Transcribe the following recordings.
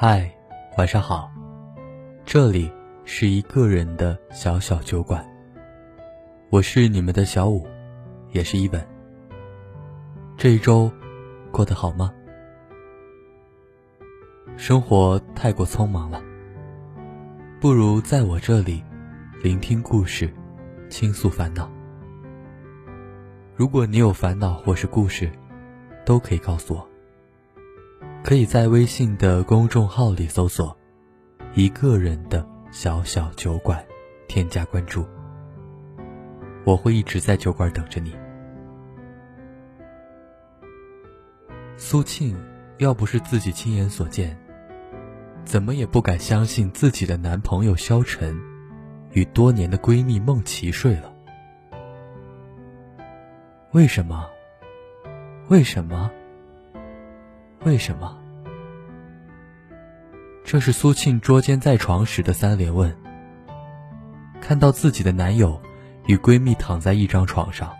嗨，晚上好，这里是一个人的小小酒馆。我是你们的小五，也是一本。这一周过得好吗？生活太过匆忙了，不如在我这里聆听故事，倾诉烦恼。如果你有烦恼或是故事，都可以告诉我。可以在微信的公众号里搜索“一个人的小小酒馆”，添加关注。我会一直在酒馆等着你。苏庆要不是自己亲眼所见，怎么也不敢相信自己的男朋友萧晨与多年的闺蜜梦琪睡了。为什么？为什么？为什么？这是苏庆捉奸在床时的三连问。看到自己的男友与闺蜜躺在一张床上，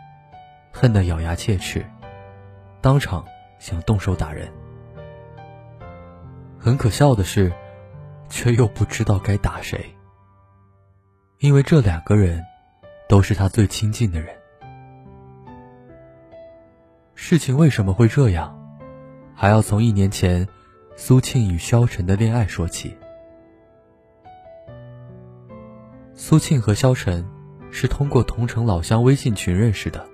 恨得咬牙切齿，当场想动手打人。很可笑的是，却又不知道该打谁，因为这两个人都是他最亲近的人。事情为什么会这样？还要从一年前。苏庆与萧晨的恋爱说起。苏庆和萧晨是通过同城老乡微信群认识的。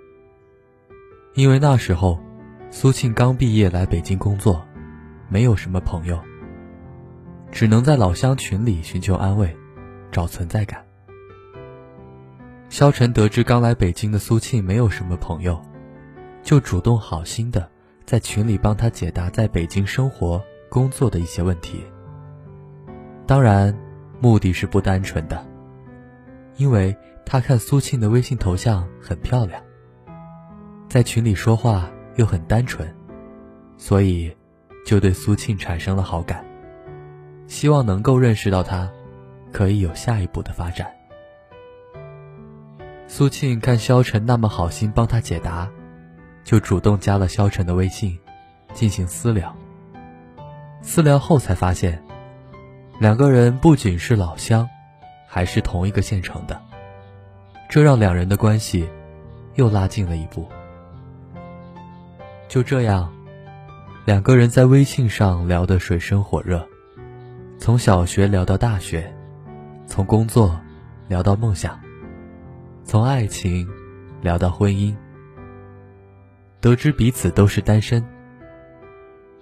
因为那时候，苏庆刚毕业来北京工作，没有什么朋友，只能在老乡群里寻求安慰，找存在感。萧晨得知刚来北京的苏庆没有什么朋友，就主动好心的在群里帮他解答在北京生活。工作的一些问题，当然，目的是不单纯的，因为他看苏庆的微信头像很漂亮，在群里说话又很单纯，所以就对苏庆产生了好感，希望能够认识到他，可以有下一步的发展。苏庆看萧晨那么好心帮他解答，就主动加了萧晨的微信，进行私聊。私聊后才发现，两个人不仅是老乡，还是同一个县城的，这让两人的关系又拉近了一步。就这样，两个人在微信上聊得水深火热，从小学聊到大学，从工作聊到梦想，从爱情聊到婚姻。得知彼此都是单身，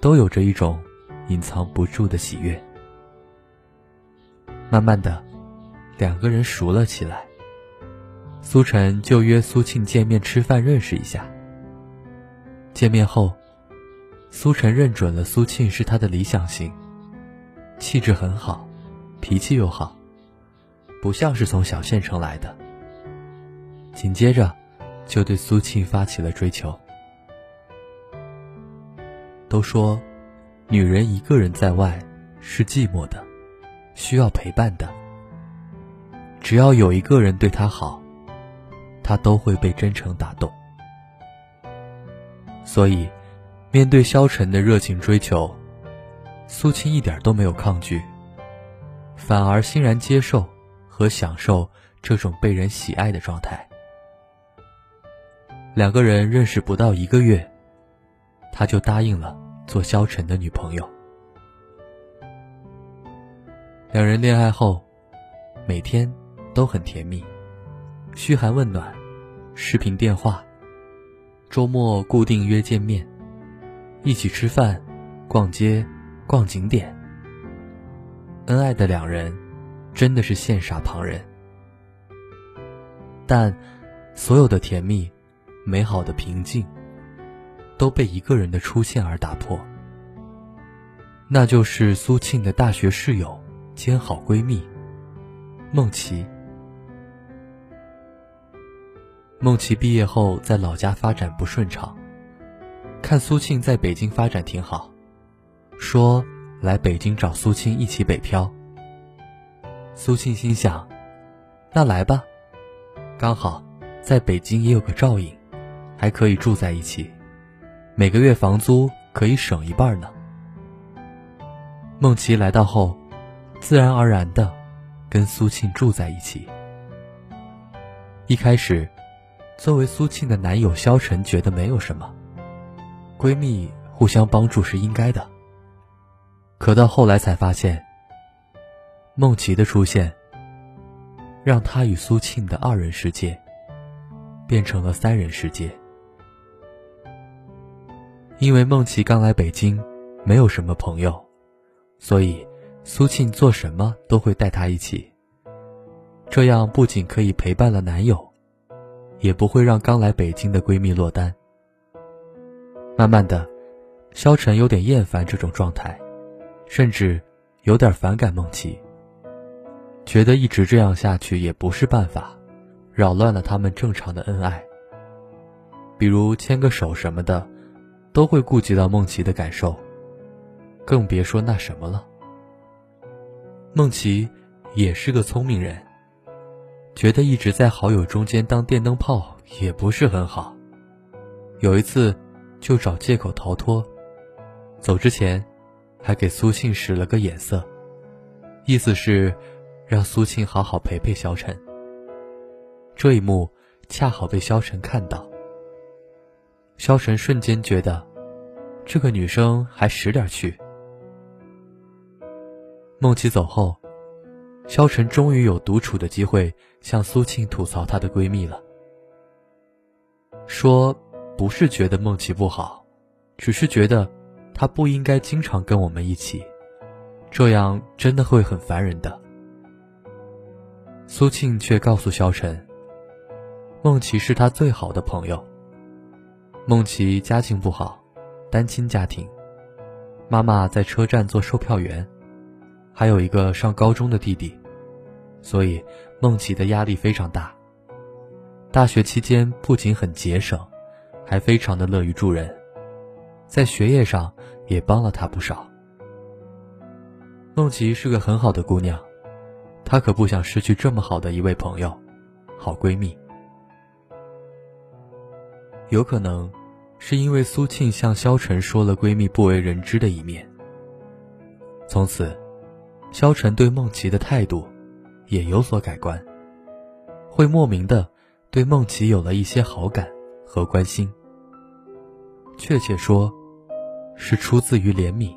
都有着一种。隐藏不住的喜悦。慢慢的，两个人熟了起来。苏晨就约苏庆见面吃饭，认识一下。见面后，苏晨认准了苏庆是他的理想型，气质很好，脾气又好，不像是从小县城来的。紧接着，就对苏庆发起了追求。都说。女人一个人在外是寂寞的，需要陪伴的。只要有一个人对她好，她都会被真诚打动。所以，面对萧晨的热情追求，苏青一点都没有抗拒，反而欣然接受和享受这种被人喜爱的状态。两个人认识不到一个月，他就答应了。做萧晨的女朋友，两人恋爱后，每天都很甜蜜，嘘寒问暖，视频电话，周末固定约见面，一起吃饭、逛街、逛景点。恩爱的两人，真的是羡煞旁人。但，所有的甜蜜，美好的平静。都被一个人的出现而打破，那就是苏庆的大学室友兼好闺蜜梦琪。梦琪毕业后在老家发展不顺畅，看苏庆在北京发展挺好，说来北京找苏庆一起北漂。苏庆心想，那来吧，刚好在北京也有个照应，还可以住在一起。每个月房租可以省一半呢。梦琪来到后，自然而然的跟苏庆住在一起。一开始，作为苏庆的男友萧晨觉得没有什么，闺蜜互相帮助是应该的。可到后来才发现，梦琪的出现，让他与苏庆的二人世界变成了三人世界。因为梦琪刚来北京，没有什么朋友，所以苏庆做什么都会带她一起。这样不仅可以陪伴了男友，也不会让刚来北京的闺蜜落单。慢慢的，萧晨有点厌烦这种状态，甚至有点反感梦琪，觉得一直这样下去也不是办法，扰乱了他们正常的恩爱。比如牵个手什么的，都会顾及到梦琪的感受，更别说那什么了。梦琪也是个聪明人。觉得一直在好友中间当电灯泡也不是很好，有一次就找借口逃脱，走之前还给苏庆使了个眼色，意思是让苏庆好好陪陪萧晨。这一幕恰好被萧晨看到，萧晨瞬间觉得这个女生还识点趣。孟琪走后。萧晨终于有独处的机会，向苏庆吐槽她的闺蜜了。说不是觉得孟琪不好，只是觉得她不应该经常跟我们一起，这样真的会很烦人的。苏庆却告诉萧晨，孟琪是他最好的朋友。梦琪家境不好，单亲家庭，妈妈在车站做售票员。还有一个上高中的弟弟，所以梦琪的压力非常大。大学期间不仅很节省，还非常的乐于助人，在学业上也帮了他不少。梦琪是个很好的姑娘，她可不想失去这么好的一位朋友、好闺蜜。有可能是因为苏庆向萧晨说了闺蜜不为人知的一面，从此。萧晨对孟琪的态度也有所改观，会莫名的对孟琪有了一些好感和关心。确切说，是出自于怜悯。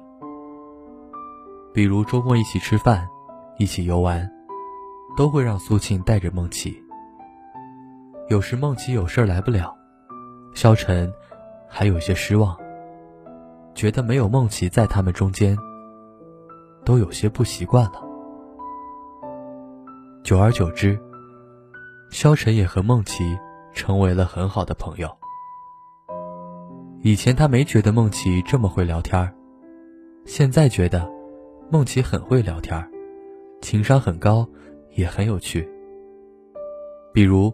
比如周末一起吃饭，一起游玩，都会让苏庆带着孟琪。有时孟琪有事来不了，萧晨还有些失望，觉得没有梦琪在他们中间。都有些不习惯了。久而久之，萧晨也和梦琪成为了很好的朋友。以前他没觉得梦琪这么会聊天现在觉得梦琪很会聊天情商很高，也很有趣。比如，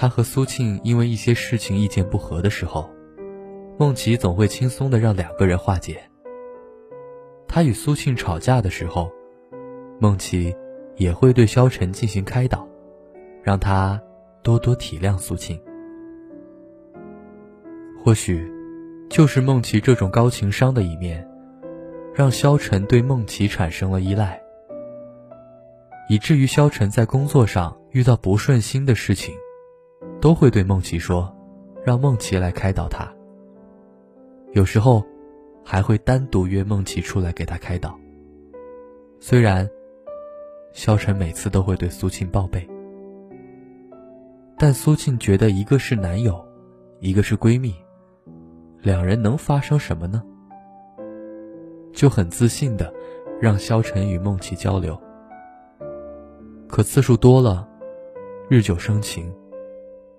他和苏庆因为一些事情意见不合的时候，孟琪总会轻松的让两个人化解。他与苏庆吵架的时候，孟琪也会对萧晨进行开导，让他多多体谅苏庆。或许，就是孟琪这种高情商的一面，让萧晨对孟琪产生了依赖，以至于萧晨在工作上遇到不顺心的事情，都会对梦琪说，让梦琪来开导他。有时候。还会单独约梦琪出来给他开导。虽然萧晨每次都会对苏庆报备，但苏庆觉得一个是男友，一个是闺蜜，两人能发生什么呢？就很自信的让萧晨与梦琪交流。可次数多了，日久生情，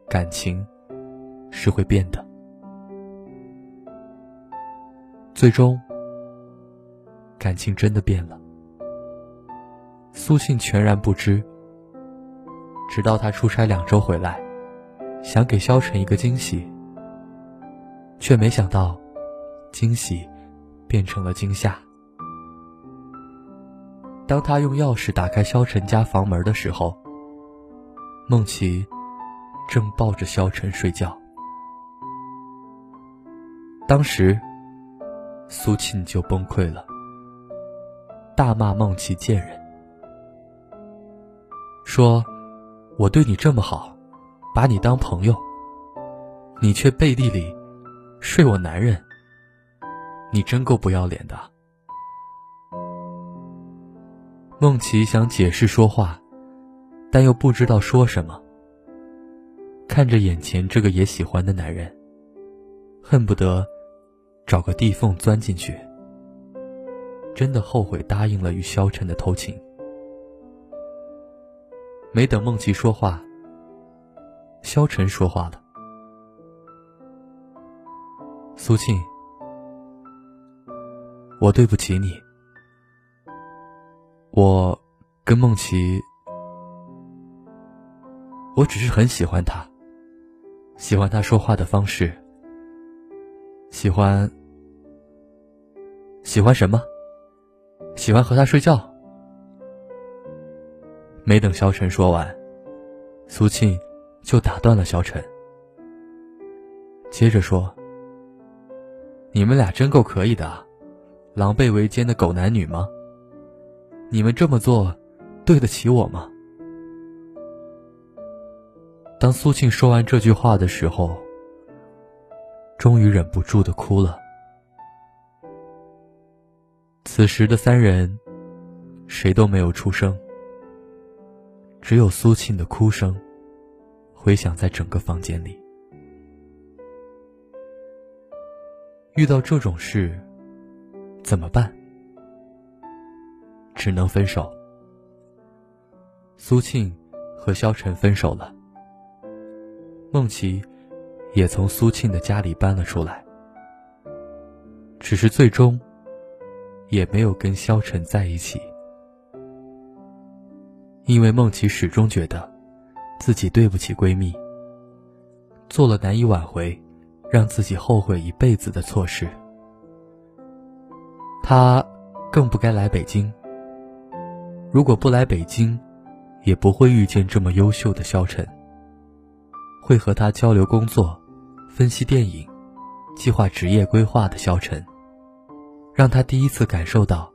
感情是会变的。最终，感情真的变了。苏信全然不知，直到他出差两周回来，想给萧晨一个惊喜，却没想到，惊喜变成了惊吓。当他用钥匙打开萧晨家房门的时候，梦琪正抱着萧晨睡觉。当时。苏庆就崩溃了。大骂孟琪贱人，说：“我对你这么好，把你当朋友，你却背地里睡我男人，你真够不要脸的。”孟琪想解释说话，但又不知道说什么。看着眼前这个也喜欢的男人，恨不得找个地缝钻进去。真的后悔答应了与萧晨的偷情。没等梦琪说话，萧晨说话了：“苏庆，我对不起你。”我跟梦琪，我只是很喜欢他，喜欢他说话的方式，喜欢，喜欢什么？喜欢和他睡觉。没等萧晨说完，苏庆就打断了萧晨，接着说：“你们俩真够可以的，狼狈为奸的狗男女吗？”你们这么做，对得起我吗？当苏庆说完这句话的时候，终于忍不住的哭了。此时的三人，谁都没有出声，只有苏庆的哭声，回响在整个房间里。遇到这种事，怎么办？只能分手。苏庆和萧晨分手了，梦琪也从苏庆的家里搬了出来。只是最终也没有跟萧晨在一起，因为梦琪始终觉得自己对不起闺蜜，做了难以挽回、让自己后悔一辈子的错事。她更不该来北京。如果不来北京，也不会遇见这么优秀的萧晨。会和他交流工作、分析电影、计划职业规划的萧晨，让他第一次感受到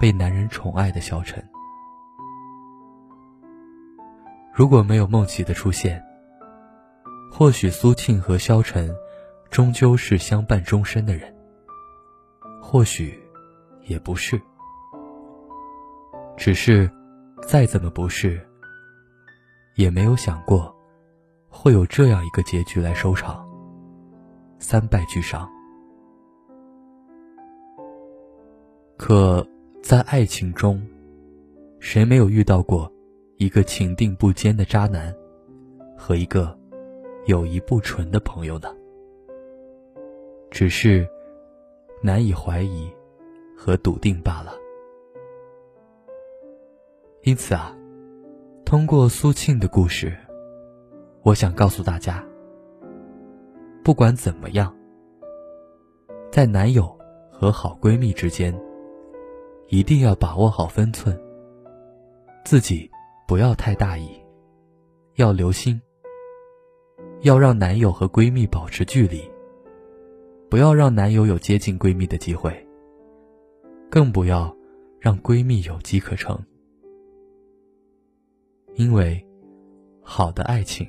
被男人宠爱的萧晨。如果没有梦琪的出现，或许苏庆和萧晨终究是相伴终身的人，或许也不是。只是，再怎么不是，也没有想过，会有这样一个结局来收场。三败俱伤。可在爱情中，谁没有遇到过一个情定不坚的渣男，和一个友谊不纯的朋友呢？只是难以怀疑和笃定罢了。因此啊，通过苏庆的故事，我想告诉大家：不管怎么样，在男友和好闺蜜之间，一定要把握好分寸，自己不要太大意，要留心，要让男友和闺蜜保持距离，不要让男友有接近闺蜜的机会，更不要让闺蜜有机可乘。因为，好的爱情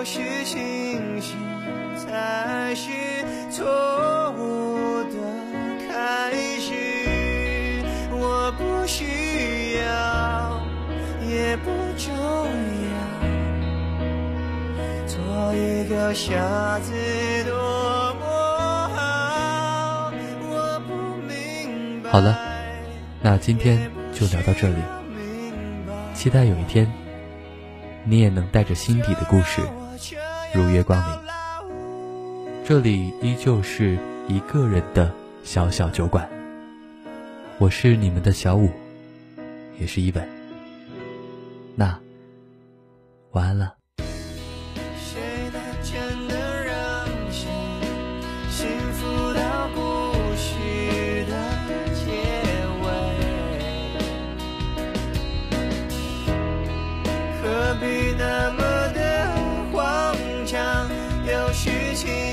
有时清醒才是错误的开始。我不需要，也不重要。做一个傻子多么好，我不明白。好了，那今天就聊到这里。期待有一天，你也能带着心底的故事如月光明。这里依旧是一个人的小小酒馆，我是你们的小五，也是一本。那晚安了。许情。